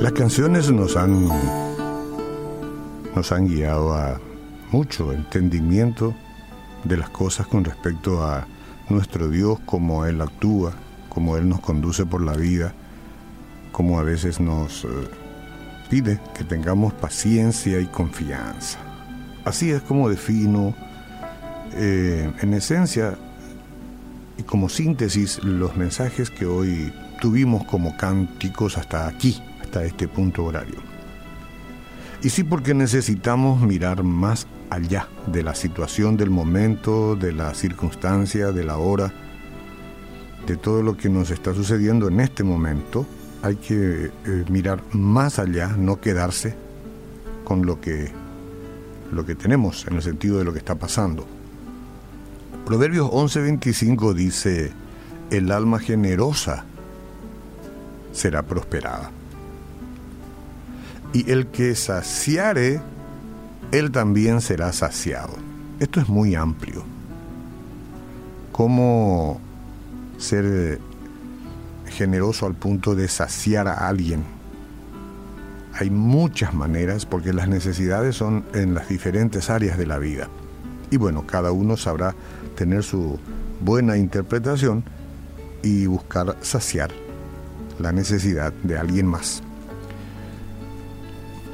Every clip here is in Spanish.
Las canciones nos han nos han guiado a mucho entendimiento de las cosas con respecto a nuestro Dios, cómo Él actúa, cómo Él nos conduce por la vida, cómo a veces nos eh, pide que tengamos paciencia y confianza. Así es como defino, eh, en esencia y como síntesis, los mensajes que hoy tuvimos como cánticos hasta aquí, hasta este punto horario. Y sí porque necesitamos mirar más allá de la situación del momento, de la circunstancia, de la hora, de todo lo que nos está sucediendo en este momento. Hay que eh, mirar más allá, no quedarse con lo que, lo que tenemos en el sentido de lo que está pasando. Proverbios 11:25 dice, el alma generosa será prosperada y el que saciare, él también será saciado. Esto es muy amplio. ¿Cómo ser generoso al punto de saciar a alguien? Hay muchas maneras porque las necesidades son en las diferentes áreas de la vida. Y bueno, cada uno sabrá tener su buena interpretación y buscar saciar la necesidad de alguien más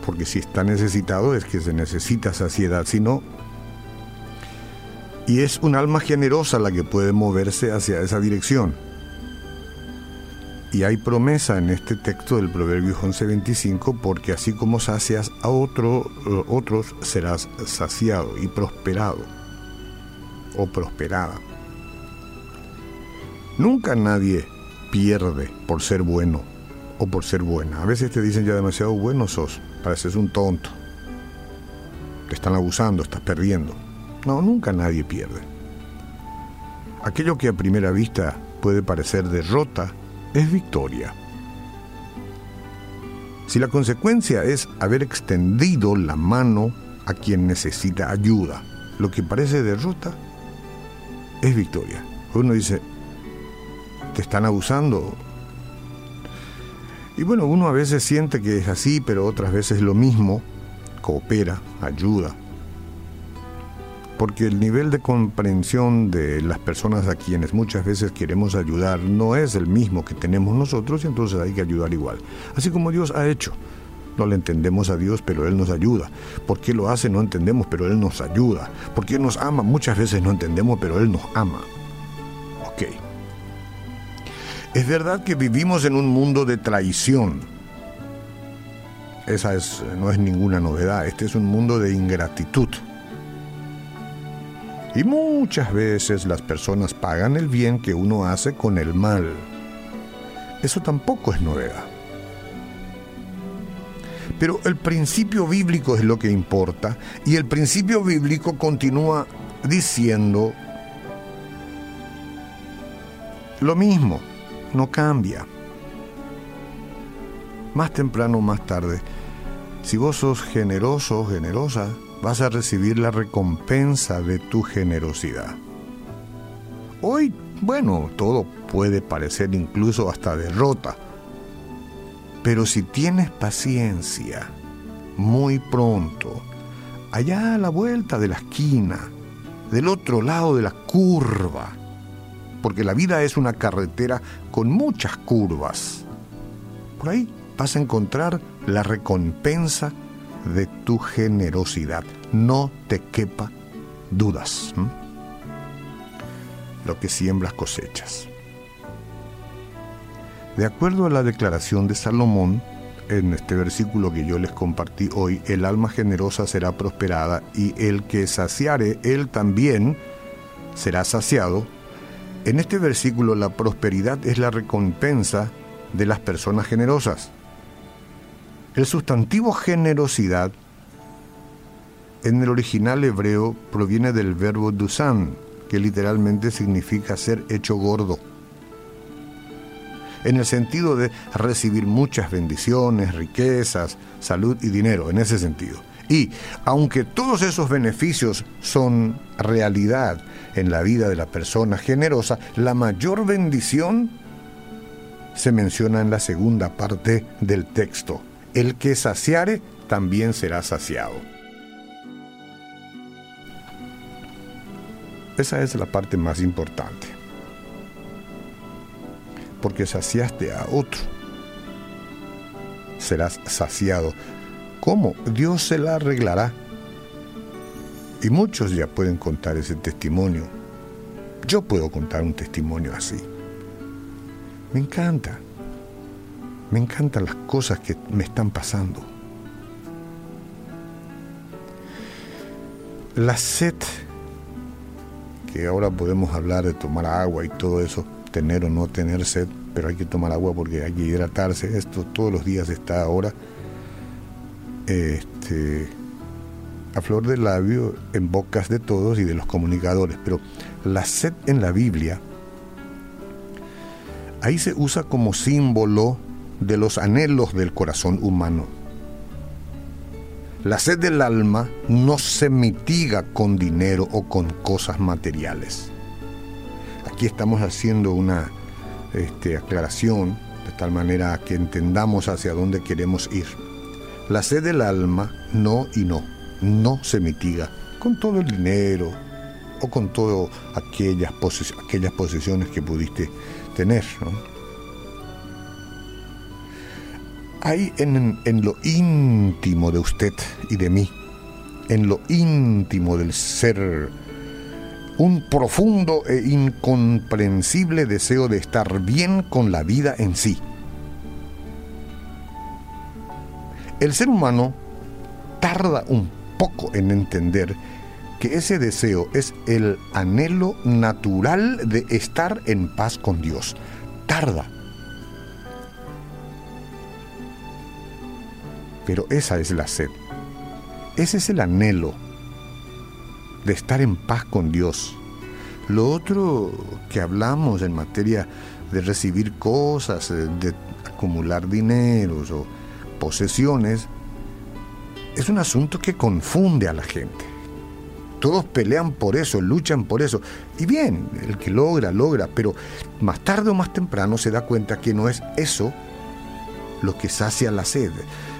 porque si está necesitado es que se necesita saciedad, si no... Y es un alma generosa la que puede moverse hacia esa dirección. Y hay promesa en este texto del Proverbio 11:25, porque así como sacias a otro, eh, otros, serás saciado y prosperado o prosperada. Nunca nadie pierde por ser bueno o por ser buena. A veces te dicen ya demasiado bueno sos pareces un tonto. Te están abusando, estás perdiendo. No, nunca nadie pierde. Aquello que a primera vista puede parecer derrota es victoria. Si la consecuencia es haber extendido la mano a quien necesita ayuda, lo que parece derrota es victoria. Uno dice, te están abusando, y bueno, uno a veces siente que es así, pero otras veces lo mismo, coopera, ayuda. Porque el nivel de comprensión de las personas a quienes muchas veces queremos ayudar no es el mismo que tenemos nosotros y entonces hay que ayudar igual. Así como Dios ha hecho. No le entendemos a Dios, pero Él nos ayuda. ¿Por qué lo hace? No entendemos, pero Él nos ayuda. ¿Por qué nos ama? Muchas veces no entendemos, pero Él nos ama. Es verdad que vivimos en un mundo de traición. Esa es, no es ninguna novedad. Este es un mundo de ingratitud. Y muchas veces las personas pagan el bien que uno hace con el mal. Eso tampoco es novedad. Pero el principio bíblico es lo que importa y el principio bíblico continúa diciendo lo mismo no cambia. Más temprano o más tarde, si vos sos generoso o generosa, vas a recibir la recompensa de tu generosidad. Hoy, bueno, todo puede parecer incluso hasta derrota, pero si tienes paciencia, muy pronto, allá a la vuelta de la esquina, del otro lado de la curva, porque la vida es una carretera con muchas curvas. Por ahí vas a encontrar la recompensa de tu generosidad. No te quepa dudas. Lo que siembras cosechas. De acuerdo a la declaración de Salomón, en este versículo que yo les compartí hoy, el alma generosa será prosperada y el que saciare, él también será saciado en este versículo la prosperidad es la recompensa de las personas generosas. El sustantivo generosidad en el original hebreo proviene del verbo dusan, que literalmente significa ser hecho gordo. En el sentido de recibir muchas bendiciones, riquezas, salud y dinero, en ese sentido. Y aunque todos esos beneficios son realidad en la vida de la persona generosa, la mayor bendición se menciona en la segunda parte del texto. El que saciare también será saciado. Esa es la parte más importante. Porque saciaste a otro. Serás saciado. ¿Cómo? Dios se la arreglará. Y muchos ya pueden contar ese testimonio. Yo puedo contar un testimonio así. Me encanta. Me encantan las cosas que me están pasando. La sed, que ahora podemos hablar de tomar agua y todo eso, tener o no tener sed, pero hay que tomar agua porque hay que hidratarse. Esto todos los días está ahora este, a flor de labio en bocas de todos y de los comunicadores. Pero la sed en la Biblia, ahí se usa como símbolo de los anhelos del corazón humano. La sed del alma no se mitiga con dinero o con cosas materiales. Aquí estamos haciendo una este, aclaración de tal manera que entendamos hacia dónde queremos ir. La sed del alma no y no, no se mitiga con todo el dinero o con todas aquellas, posesiones que pudiste tener. hay en, lo íntimo de usted y de mí, en lo íntimo del ser, un profundo e incomprensible deseo de estar bien con la vida en sí. El ser humano tarda un poco en entender que ese deseo es el anhelo natural de estar en paz con Dios. Tarda Pero esa es la sed. Ese es el anhelo de estar en paz con Dios. Lo otro que hablamos en materia de recibir cosas, de acumular dineros o posesiones, es un asunto que confunde a la gente. Todos pelean por eso, luchan por eso. Y bien, el que logra, logra, pero más tarde o más temprano se da cuenta que no es eso lo que sacia la sed.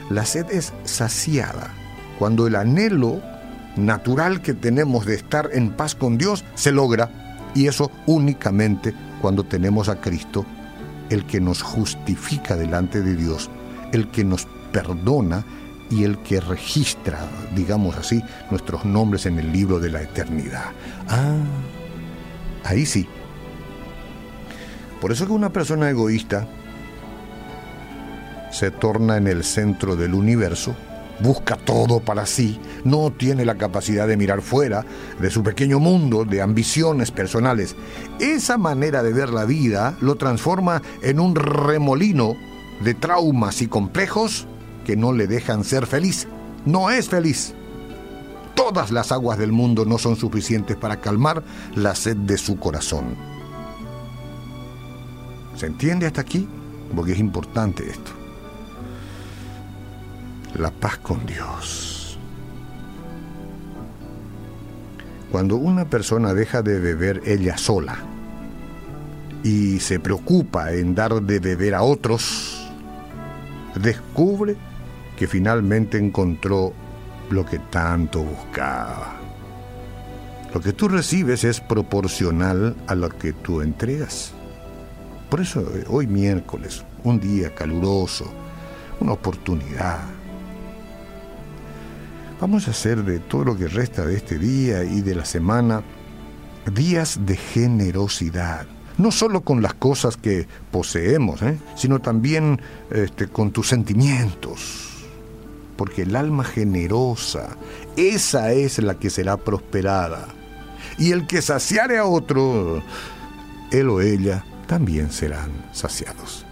La sed es saciada cuando el anhelo natural que tenemos de estar en paz con Dios se logra y eso únicamente cuando tenemos a Cristo, el que nos justifica delante de Dios, el que nos perdona y el que registra, digamos así, nuestros nombres en el libro de la eternidad. Ah, ahí sí. Por eso que una persona egoísta se torna en el centro del universo, busca todo para sí, no tiene la capacidad de mirar fuera de su pequeño mundo de ambiciones personales. Esa manera de ver la vida lo transforma en un remolino de traumas y complejos que no le dejan ser feliz. No es feliz. Todas las aguas del mundo no son suficientes para calmar la sed de su corazón. ¿Se entiende hasta aquí? Porque es importante esto la paz con Dios. Cuando una persona deja de beber ella sola y se preocupa en dar de beber a otros, descubre que finalmente encontró lo que tanto buscaba. Lo que tú recibes es proporcional a lo que tú entregas. Por eso eh, hoy miércoles, un día caluroso, una oportunidad Vamos a hacer de todo lo que resta de este día y de la semana días de generosidad. No solo con las cosas que poseemos, ¿eh? sino también este, con tus sentimientos. Porque el alma generosa, esa es la que será prosperada. Y el que saciare a otro, él o ella también serán saciados.